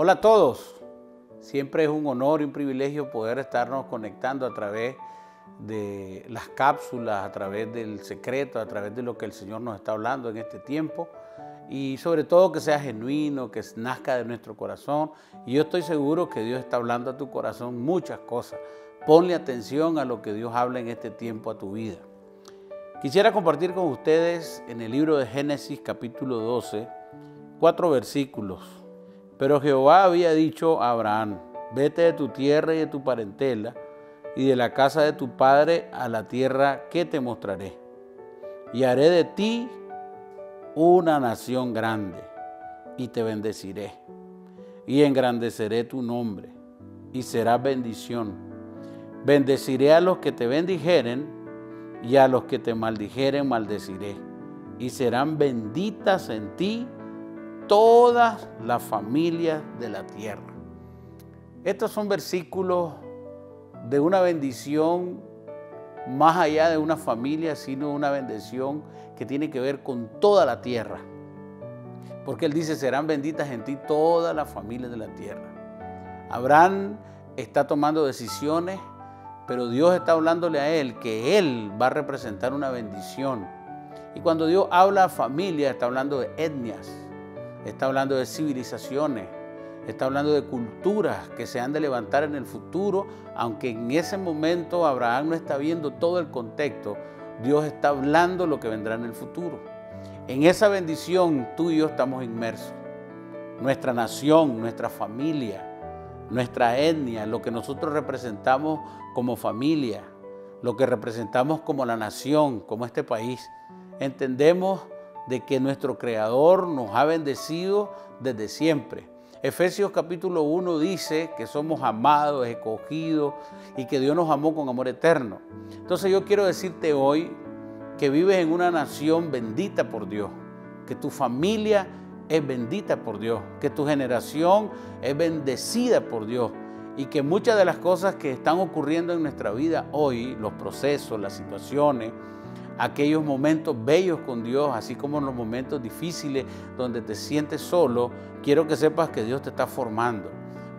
Hola a todos. Siempre es un honor y un privilegio poder estarnos conectando a través de las cápsulas, a través del secreto, a través de lo que el Señor nos está hablando en este tiempo y sobre todo que sea genuino, que nazca de nuestro corazón. Y yo estoy seguro que Dios está hablando a tu corazón muchas cosas. Ponle atención a lo que Dios habla en este tiempo a tu vida. Quisiera compartir con ustedes en el libro de Génesis capítulo 12 cuatro versículos. Pero Jehová había dicho a Abraham, vete de tu tierra y de tu parentela y de la casa de tu padre a la tierra que te mostraré. Y haré de ti una nación grande y te bendeciré y engrandeceré tu nombre y serás bendición. Bendeciré a los que te bendijeren y a los que te maldijeren maldeciré y serán benditas en ti todas las familias de la tierra. Estos son versículos de una bendición más allá de una familia, sino una bendición que tiene que ver con toda la tierra. Porque Él dice, serán benditas en ti todas las familias de la tierra. Abraham está tomando decisiones, pero Dios está hablándole a Él que Él va a representar una bendición. Y cuando Dios habla a familia, está hablando de etnias, está hablando de civilizaciones, está hablando de culturas que se han de levantar en el futuro, aunque en ese momento Abraham no está viendo todo el contexto, Dios está hablando lo que vendrá en el futuro. En esa bendición tú y yo estamos inmersos. Nuestra nación, nuestra familia, nuestra etnia, lo que nosotros representamos como familia, lo que representamos como la nación, como este país. Entendemos de que nuestro Creador nos ha bendecido desde siempre Efesios capítulo 1 dice que somos amados, escogidos y que Dios nos amó con amor eterno. Entonces yo quiero decirte hoy que vives en una nación bendita por Dios, que tu familia es bendita por Dios, que tu generación es bendecida por Dios y que muchas de las cosas que están ocurriendo en nuestra vida hoy, los procesos, las situaciones, aquellos momentos bellos con Dios, así como en los momentos difíciles donde te sientes solo, quiero que sepas que Dios te está formando,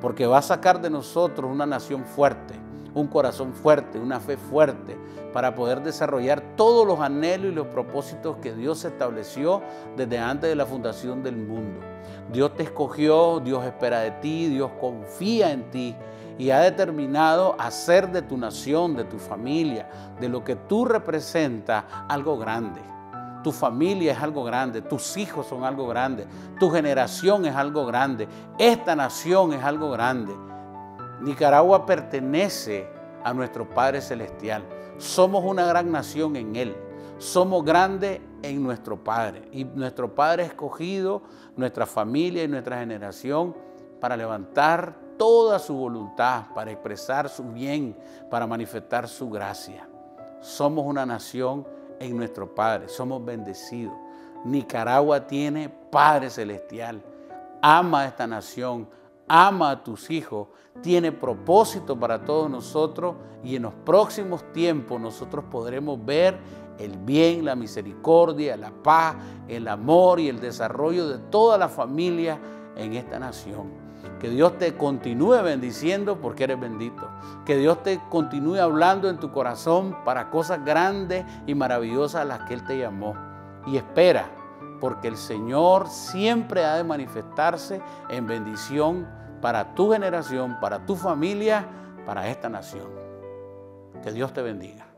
porque va a sacar de nosotros una nación fuerte, un corazón fuerte, una fe fuerte, para poder desarrollar todos los anhelos y los propósitos que Dios estableció desde antes de la fundación del mundo. Dios te escogió, Dios espera de ti, Dios confía en ti y ha determinado hacer de tu nación, de tu familia, de lo que tú representas, algo grande. Tu familia es algo grande, tus hijos son algo grande, tu generación es algo grande, esta nación es algo grande. Nicaragua pertenece a nuestro Padre Celestial. Somos una gran nación en Él. Somos grandes en nuestro Padre. Y nuestro Padre ha escogido nuestra familia y nuestra generación para levantar toda su voluntad, para expresar su bien, para manifestar su gracia. Somos una nación en nuestro Padre, somos bendecidos. Nicaragua tiene Padre Celestial, ama a esta nación, ama a tus hijos, tiene propósito para todos nosotros y en los próximos tiempos nosotros podremos ver el bien, la misericordia, la paz, el amor y el desarrollo de toda la familia en esta nación. Que Dios te continúe bendiciendo porque eres bendito. Que Dios te continúe hablando en tu corazón para cosas grandes y maravillosas a las que Él te llamó. Y espera, porque el Señor siempre ha de manifestarse en bendición para tu generación, para tu familia, para esta nación. Que Dios te bendiga.